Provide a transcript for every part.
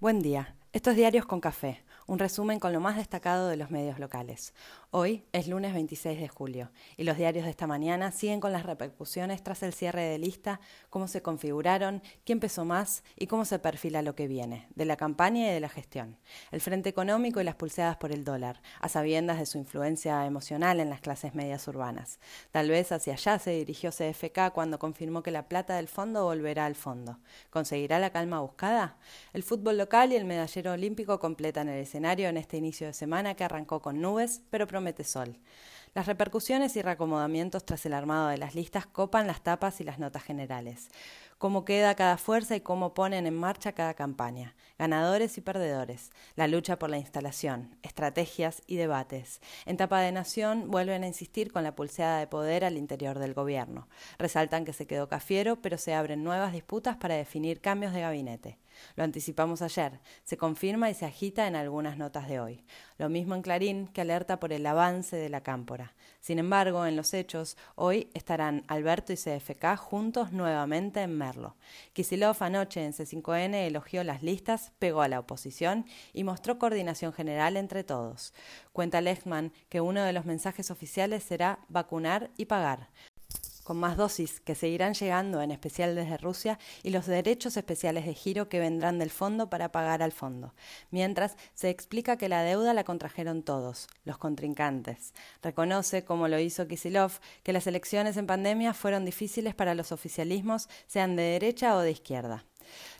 Buen día. Estos diarios con café, un resumen con lo más destacado de los medios locales. Hoy es lunes 26 de julio y los diarios de esta mañana siguen con las repercusiones tras el cierre de lista, cómo se configuraron, quién pesó más y cómo se perfila lo que viene, de la campaña y de la gestión. El frente económico y las pulseadas por el dólar, a sabiendas de su influencia emocional en las clases medias urbanas. Tal vez hacia allá se dirigió CFK cuando confirmó que la plata del fondo volverá al fondo. ¿Conseguirá la calma buscada? El fútbol local y el medallero olímpico completan el escenario en este inicio de semana que arrancó con nubes, pero promete sol. Las repercusiones y reacomodamientos tras el armado de las listas copan las tapas y las notas generales. Cómo queda cada fuerza y cómo ponen en marcha cada campaña. Ganadores y perdedores. La lucha por la instalación. Estrategias y debates. En tapa de nación vuelven a insistir con la pulseada de poder al interior del gobierno. Resaltan que se quedó Cafiero, pero se abren nuevas disputas para definir cambios de gabinete. Lo anticipamos ayer, se confirma y se agita en algunas notas de hoy. Lo mismo en Clarín, que alerta por el avance de la cámpora. Sin embargo, en los hechos, hoy estarán Alberto y CFK juntos nuevamente en Kisilov anoche en C5N elogió las listas, pegó a la oposición y mostró coordinación general entre todos. Cuenta Lechman que uno de los mensajes oficiales será vacunar y pagar con más dosis que seguirán llegando, en especial desde Rusia, y los derechos especiales de giro que vendrán del fondo para pagar al fondo. Mientras, se explica que la deuda la contrajeron todos, los contrincantes. Reconoce, como lo hizo Kisilov, que las elecciones en pandemia fueron difíciles para los oficialismos, sean de derecha o de izquierda.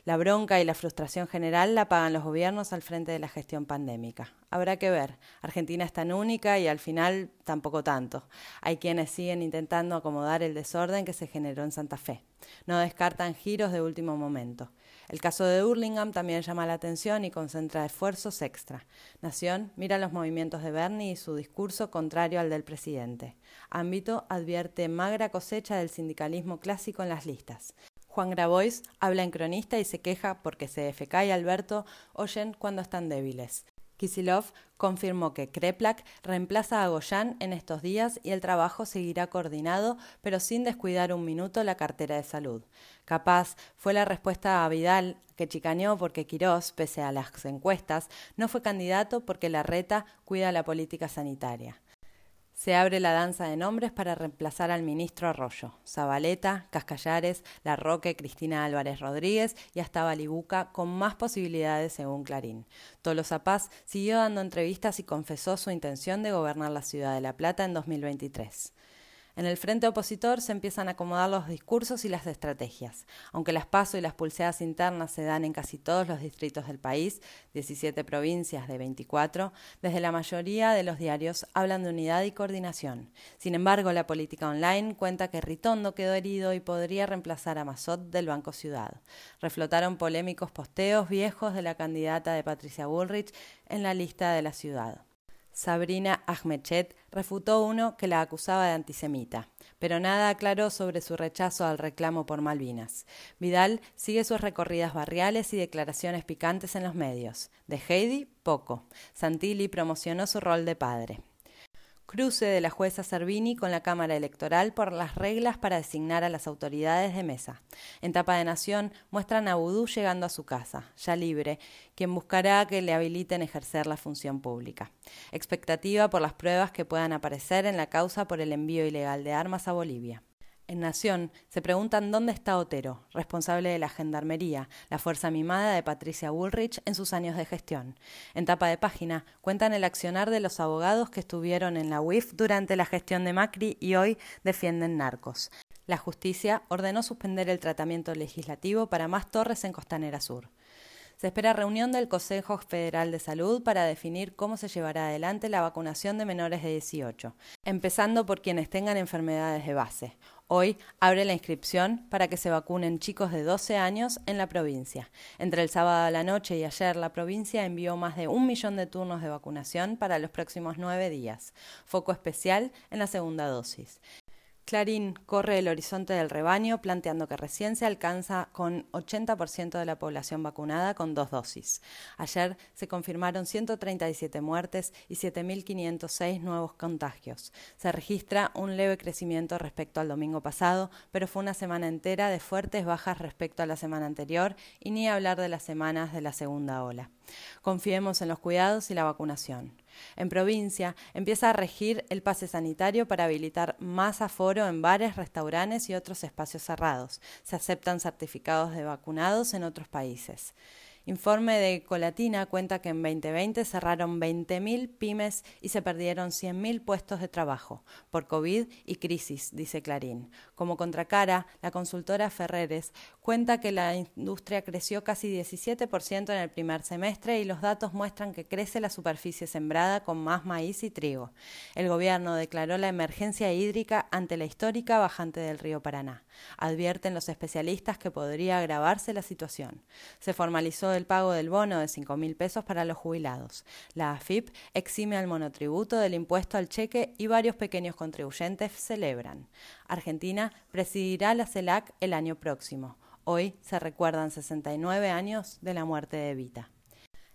La bronca y la frustración general la pagan los gobiernos al frente de la gestión pandémica. Habrá que ver. Argentina es tan única y al final tampoco tanto. Hay quienes siguen intentando acomodar el desorden que se generó en Santa Fe. No descartan giros de último momento. El caso de Hurlingham también llama la atención y concentra esfuerzos extra. Nación mira los movimientos de Bernie y su discurso contrario al del presidente. Ámbito advierte magra cosecha del sindicalismo clásico en las listas. Juan Grabois habla en cronista y se queja porque CFK y Alberto oyen cuando están débiles. Kisilov confirmó que Kreplak reemplaza a Goyan en estos días y el trabajo seguirá coordinado, pero sin descuidar un minuto la cartera de salud. Capaz fue la respuesta a Vidal, que chicaneó porque Quirós, pese a las encuestas, no fue candidato porque la reta cuida la política sanitaria. Se abre la danza de nombres para reemplazar al ministro Arroyo. Zabaleta, Cascallares, Larroque, Cristina Álvarez Rodríguez y hasta Balibuca con más posibilidades según Clarín. Tolo Zapaz siguió dando entrevistas y confesó su intención de gobernar la ciudad de La Plata en 2023. En el frente opositor se empiezan a acomodar los discursos y las estrategias. Aunque las paso y las pulseadas internas se dan en casi todos los distritos del país, 17 provincias de 24, desde la mayoría de los diarios hablan de unidad y coordinación. Sin embargo, la política online cuenta que Ritondo quedó herido y podría reemplazar a Mazot del Banco Ciudad. Reflotaron polémicos posteos viejos de la candidata de Patricia Bullrich en la lista de la ciudad. Sabrina Ahmedchet refutó uno que la acusaba de antisemita, pero nada aclaró sobre su rechazo al reclamo por Malvinas. Vidal sigue sus recorridas barriales y declaraciones picantes en los medios. De Heidi, poco. Santilli promocionó su rol de padre. Cruce de la jueza Servini con la Cámara Electoral por las reglas para designar a las autoridades de mesa. En Tapa de Nación muestran a Vudú llegando a su casa, ya libre, quien buscará que le habiliten ejercer la función pública. Expectativa por las pruebas que puedan aparecer en la causa por el envío ilegal de armas a Bolivia. En Nación se preguntan dónde está Otero, responsable de la Gendarmería, la fuerza mimada de Patricia Bullrich en sus años de gestión. En tapa de página cuentan el accionar de los abogados que estuvieron en la UIF durante la gestión de Macri y hoy defienden narcos. La justicia ordenó suspender el tratamiento legislativo para más torres en Costanera Sur. Se espera reunión del Consejo Federal de Salud para definir cómo se llevará adelante la vacunación de menores de 18, empezando por quienes tengan enfermedades de base. Hoy abre la inscripción para que se vacunen chicos de 12 años en la provincia. Entre el sábado a la noche y ayer, la provincia envió más de un millón de turnos de vacunación para los próximos nueve días. Foco especial en la segunda dosis. Clarín corre el horizonte del rebaño planteando que recién se alcanza con 80% de la población vacunada con dos dosis. Ayer se confirmaron 137 muertes y 7.506 nuevos contagios. Se registra un leve crecimiento respecto al domingo pasado, pero fue una semana entera de fuertes bajas respecto a la semana anterior y ni hablar de las semanas de la segunda ola. Confiemos en los cuidados y la vacunación. En provincia empieza a regir el pase sanitario para habilitar más aforo en bares, restaurantes y otros espacios cerrados. Se aceptan certificados de vacunados en otros países. Informe de Colatina cuenta que en 2020 cerraron 20.000 pymes y se perdieron 100.000 puestos de trabajo por COVID y crisis, dice Clarín. Como contracara, la consultora Ferreres cuenta que la industria creció casi 17% en el primer semestre y los datos muestran que crece la superficie sembrada con más maíz y trigo. El gobierno declaró la emergencia hídrica ante la histórica bajante del río Paraná. Advierten los especialistas que podría agravarse la situación. Se formalizó el pago del bono de 5 mil pesos para los jubilados. La AFIP exime al monotributo del impuesto al cheque y varios pequeños contribuyentes celebran. Argentina presidirá la CELAC el año próximo. Hoy se recuerdan 69 años de la muerte de Evita.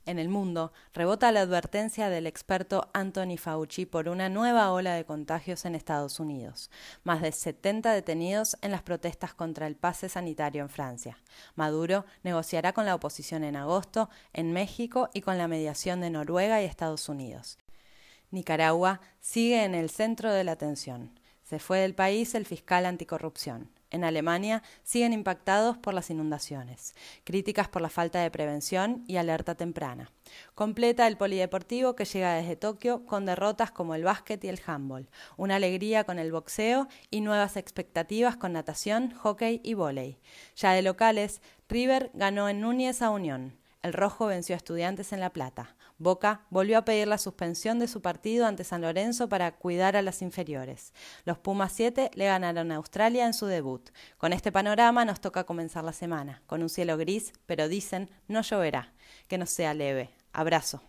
En el mundo, rebota la advertencia del experto Anthony Fauci por una nueva ola de contagios en Estados Unidos. Más de 70 detenidos en las protestas contra el pase sanitario en Francia. Maduro negociará con la oposición en agosto, en México y con la mediación de Noruega y Estados Unidos. Nicaragua sigue en el centro de la atención. Se fue del país el fiscal anticorrupción en Alemania siguen impactados por las inundaciones, críticas por la falta de prevención y alerta temprana. Completa el polideportivo que llega desde Tokio con derrotas como el básquet y el handball, una alegría con el boxeo y nuevas expectativas con natación, hockey y vóley. Ya de locales, River ganó en Núñez a Unión. El Rojo venció a Estudiantes en La Plata. Boca volvió a pedir la suspensión de su partido ante San Lorenzo para cuidar a las inferiores. Los Pumas 7 le ganaron a Australia en su debut. Con este panorama nos toca comenzar la semana, con un cielo gris, pero dicen no lloverá. Que no sea leve. Abrazo.